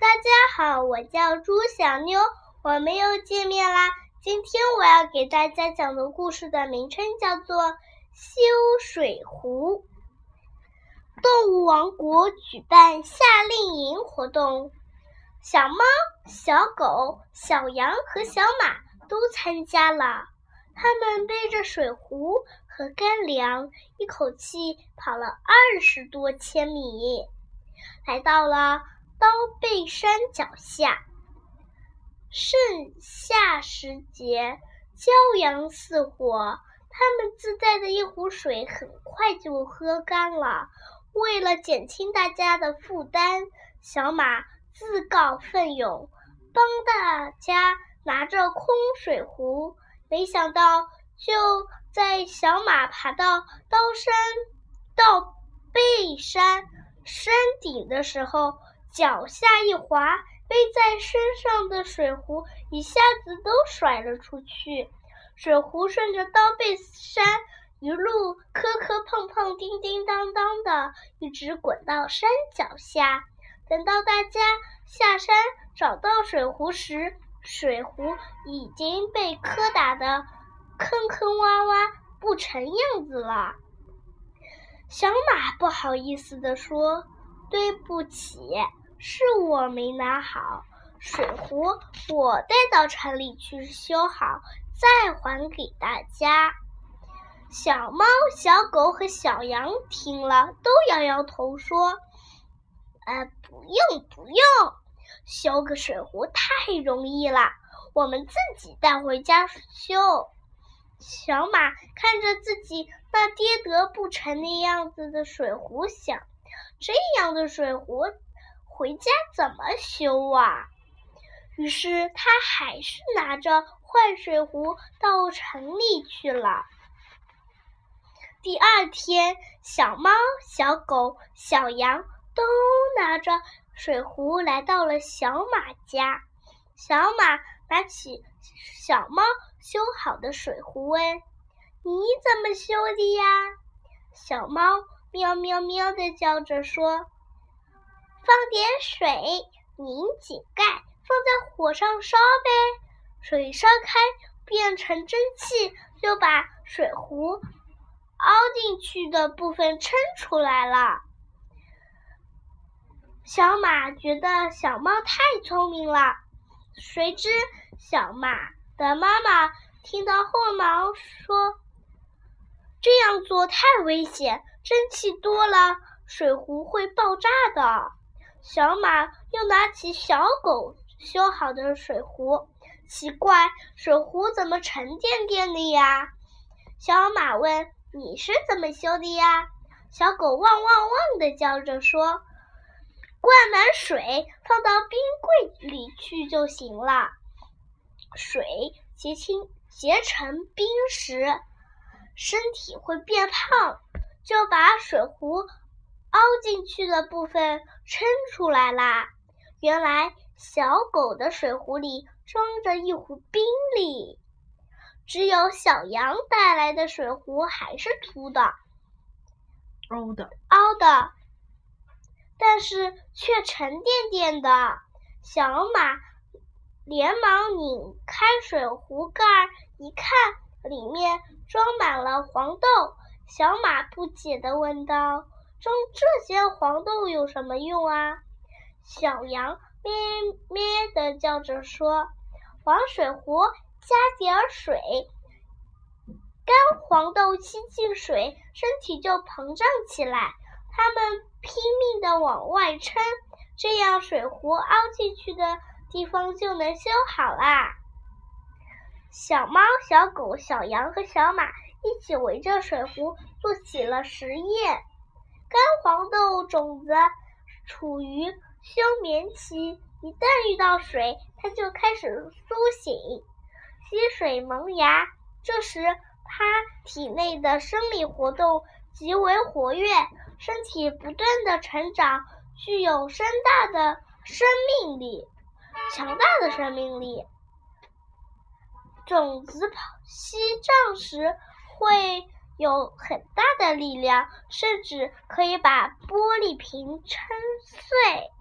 大家好，我叫朱小妞，我们又见面啦。今天我要给大家讲的故事的名称叫做《修水壶》。动物王国举办夏令营活动，小猫、小狗、小羊和小马都参加了。他们背着水壶和干粮，一口气跑了二十多千米，来到了刀背山脚下。盛夏时节，骄阳似火，他们自带的一壶水很快就喝干了。为了减轻大家的负担，小马自告奋勇，帮大家拿着空水壶。没想到，就在小马爬到刀山、到背山山顶的时候，脚下一滑，背在身上的水壶一下子都甩了出去。水壶顺着刀背山一路磕磕碰碰、叮叮当当的，一直滚到山脚下。等到大家下山找到水壶时，水壶已经被磕打的坑坑洼洼，不成样子了。小马不好意思地说：“对不起，是我没拿好水壶，我带到城里去修好，再还给大家。”小猫、小狗和小羊听了，都摇摇头说：“呃，不用，不用。”修个水壶太容易了，我们自己带回家修。小马看着自己那跌得不成那样子的水壶，想：这样的水壶回家怎么修啊？于是他还是拿着坏水壶到城里去了。第二天，小猫、小狗、小羊都拿着。水壶来到了小马家，小马拿起小猫修好的水壶，问：“你怎么修的呀？”小猫喵喵喵的叫着说：“放点水，拧紧盖，放在火上烧呗。水烧开变成蒸汽，就把水壶凹进去的部分撑出来了。”小马觉得小猫太聪明了，谁知小马的妈妈听到后忙说：“这样做太危险，蒸汽多了，水壶会爆炸的。”小马又拿起小狗修好的水壶，奇怪，水壶怎么沉甸甸的呀？小马问：“你是怎么修的呀？”小狗汪汪汪的叫着说。灌满水，放到冰柜里去就行了。水结清结成冰时，身体会变胖，就把水壶凹进去的部分撑出来啦。原来小狗的水壶里装着一壶冰粒，只有小羊带来的水壶还是凸的，凹的，凹的。但是却沉甸甸的，小马连忙拧开水壶盖儿，一看，里面装满了黄豆。小马不解地问道：“种这些黄豆有什么用啊？”小羊咩咩地叫着说：“往水壶加点儿水，干黄豆吸进水，身体就膨胀起来。”它们拼命地往外撑，这样水壶凹进去的地方就能修好啦。小猫、小狗、小羊和小马一起围着水壶做起了实验。干黄豆种子处于休眠期，一旦遇到水，它就开始苏醒、吸水萌芽。这时，它体内的生理活动极为活跃。身体不断的成长，具有深大的生命力，强大的生命力。种子跑吸胀时会有很大的力量，甚至可以把玻璃瓶撑碎。